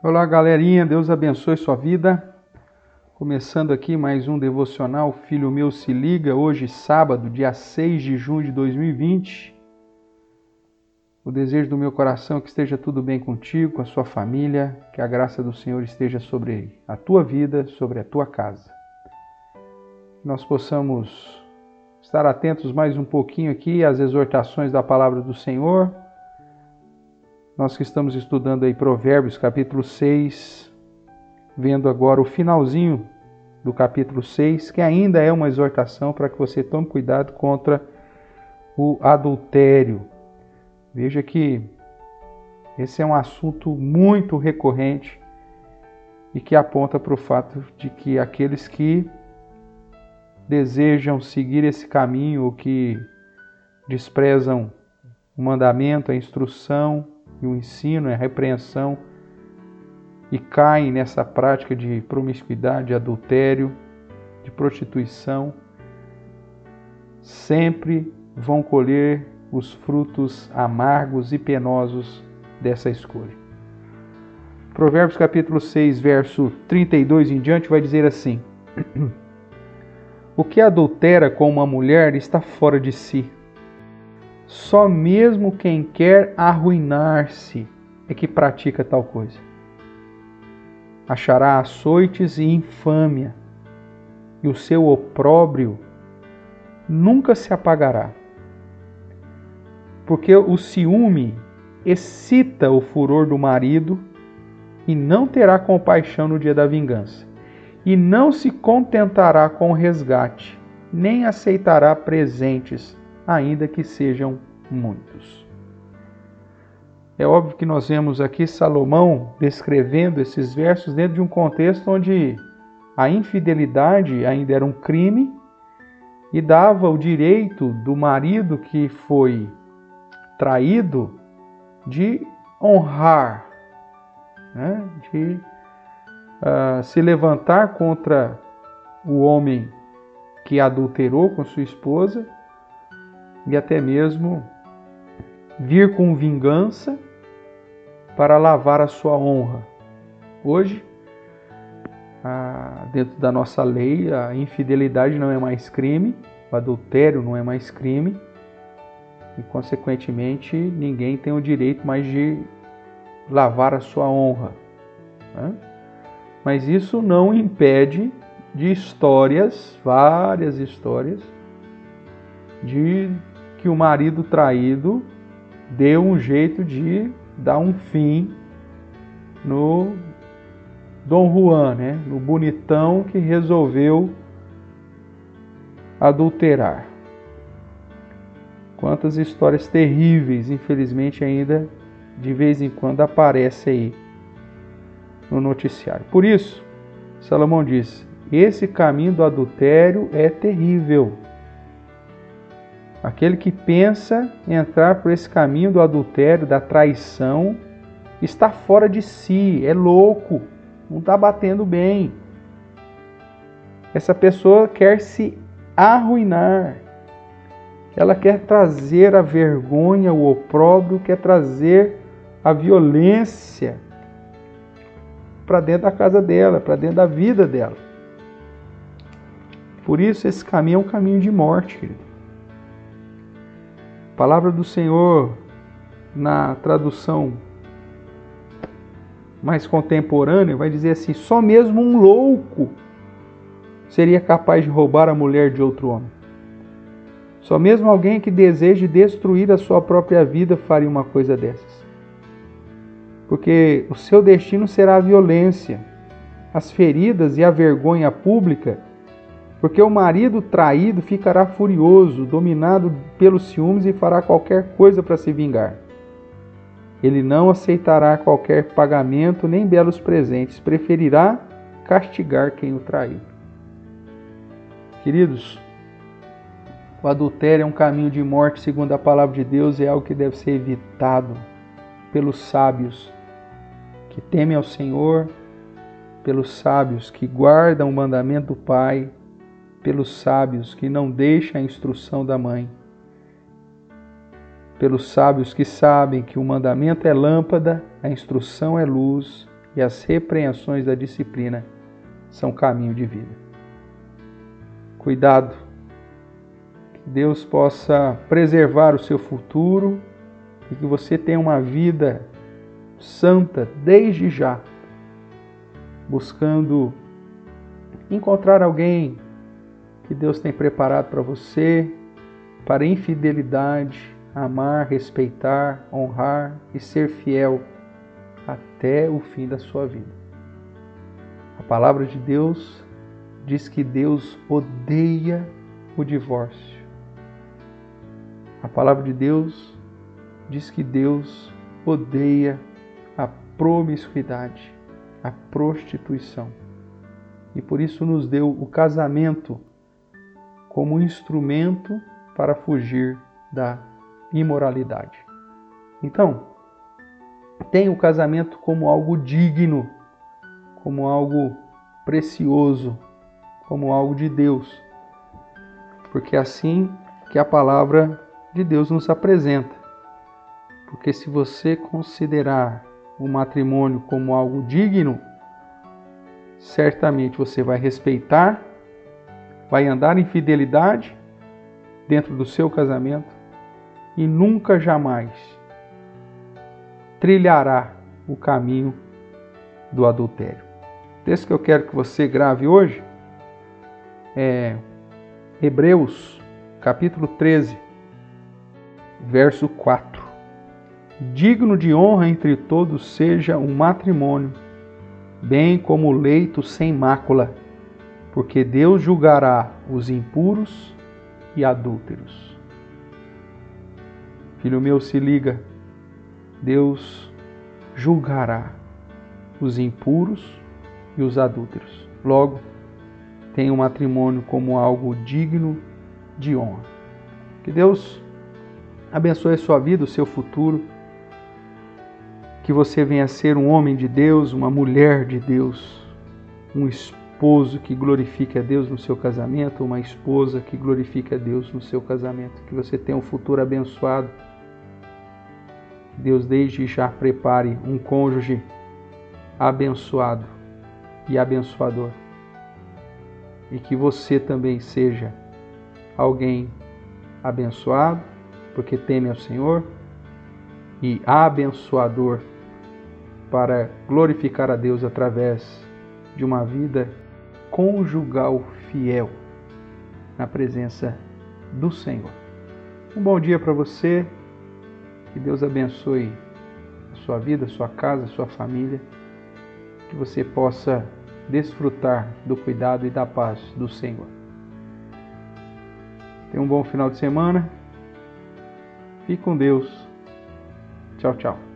Olá, galerinha, Deus abençoe sua vida. Começando aqui mais um devocional Filho Meu Se Liga, hoje, sábado, dia 6 de junho de 2020. O desejo do meu coração é que esteja tudo bem contigo, com a sua família, que a graça do Senhor esteja sobre a tua vida, sobre a tua casa. Que nós possamos estar atentos mais um pouquinho aqui às exortações da palavra do Senhor nós que estamos estudando aí Provérbios capítulo 6, vendo agora o finalzinho do capítulo 6, que ainda é uma exortação para que você tome cuidado contra o adultério. Veja que esse é um assunto muito recorrente e que aponta para o fato de que aqueles que desejam seguir esse caminho ou que desprezam o mandamento, a instrução, e o ensino, a repreensão, e caem nessa prática de promiscuidade, de adultério, de prostituição, sempre vão colher os frutos amargos e penosos dessa escolha. Provérbios capítulo 6, verso 32 em diante vai dizer assim: O que adultera com uma mulher está fora de si só mesmo quem quer arruinar-se é que pratica tal coisa. Achará açoites e infâmia, e o seu opróbrio nunca se apagará. Porque o ciúme excita o furor do marido e não terá compaixão no dia da vingança, e não se contentará com o resgate, nem aceitará presentes ainda que sejam muitos. É óbvio que nós vemos aqui Salomão descrevendo esses versos dentro de um contexto onde a infidelidade ainda era um crime e dava o direito do marido que foi traído de honrar, né? de uh, se levantar contra o homem que adulterou com sua esposa e até mesmo vir com vingança para lavar a sua honra. Hoje, dentro da nossa lei, a infidelidade não é mais crime, o adultério não é mais crime, e consequentemente ninguém tem o direito mais de lavar a sua honra. Né? Mas isso não impede de histórias, várias histórias, de que o marido traído deu um jeito de dar um fim no Dom Juan, né? no bonitão que resolveu adulterar. Quantas histórias terríveis, infelizmente, ainda de vez em quando aparece aí no noticiário. Por isso, Salomão diz: esse caminho do adultério é terrível. Aquele que pensa entrar por esse caminho do adultério, da traição, está fora de si, é louco, não está batendo bem. Essa pessoa quer se arruinar, ela quer trazer a vergonha, o opróbrio, quer trazer a violência para dentro da casa dela, para dentro da vida dela. Por isso, esse caminho é um caminho de morte, querido palavra do Senhor na tradução mais contemporânea vai dizer assim: só mesmo um louco seria capaz de roubar a mulher de outro homem. Só mesmo alguém que deseje destruir a sua própria vida faria uma coisa dessas. Porque o seu destino será a violência, as feridas e a vergonha pública porque o marido traído ficará furioso, dominado pelos ciúmes e fará qualquer coisa para se vingar. Ele não aceitará qualquer pagamento nem belos presentes, preferirá castigar quem o traiu. Queridos, o adultério é um caminho de morte, segundo a palavra de Deus, é algo que deve ser evitado pelos sábios que temem ao Senhor, pelos sábios que guardam o mandamento do Pai pelos sábios que não deixam a instrução da mãe, pelos sábios que sabem que o mandamento é lâmpada, a instrução é luz e as repreensões da disciplina são caminho de vida. Cuidado, que Deus possa preservar o seu futuro e que você tenha uma vida santa desde já, buscando encontrar alguém que Deus tem preparado para você, para infidelidade, amar, respeitar, honrar e ser fiel até o fim da sua vida. A palavra de Deus diz que Deus odeia o divórcio. A palavra de Deus diz que Deus odeia a promiscuidade, a prostituição. E por isso nos deu o casamento como instrumento para fugir da imoralidade. Então, tenha o casamento como algo digno, como algo precioso, como algo de Deus. Porque é assim que a palavra de Deus nos apresenta. Porque se você considerar o matrimônio como algo digno, certamente você vai respeitar, vai andar em fidelidade dentro do seu casamento e nunca jamais trilhará o caminho do adultério. O texto que eu quero que você grave hoje é Hebreus, capítulo 13, verso 4. Digno de honra entre todos seja um matrimônio, bem como o leito sem mácula, porque Deus julgará os impuros e adúlteros. Filho meu, se liga. Deus julgará os impuros e os adúlteros. Logo, tenha o matrimônio como algo digno de honra. Que Deus abençoe a sua vida, o seu futuro. Que você venha a ser um homem de Deus, uma mulher de Deus, um esposo que glorifique a Deus no seu casamento, uma esposa que glorifique a Deus no seu casamento. Que você tenha um futuro abençoado Deus desde já prepare um cônjuge abençoado e abençoador. E que você também seja alguém abençoado, porque teme ao Senhor, e abençoador para glorificar a Deus através de uma vida conjugal fiel na presença do Senhor. Um bom dia para você. Que Deus abençoe a sua vida, a sua casa, a sua família. Que você possa desfrutar do cuidado e da paz do Senhor. Tenha um bom final de semana. Fique com Deus. Tchau, tchau.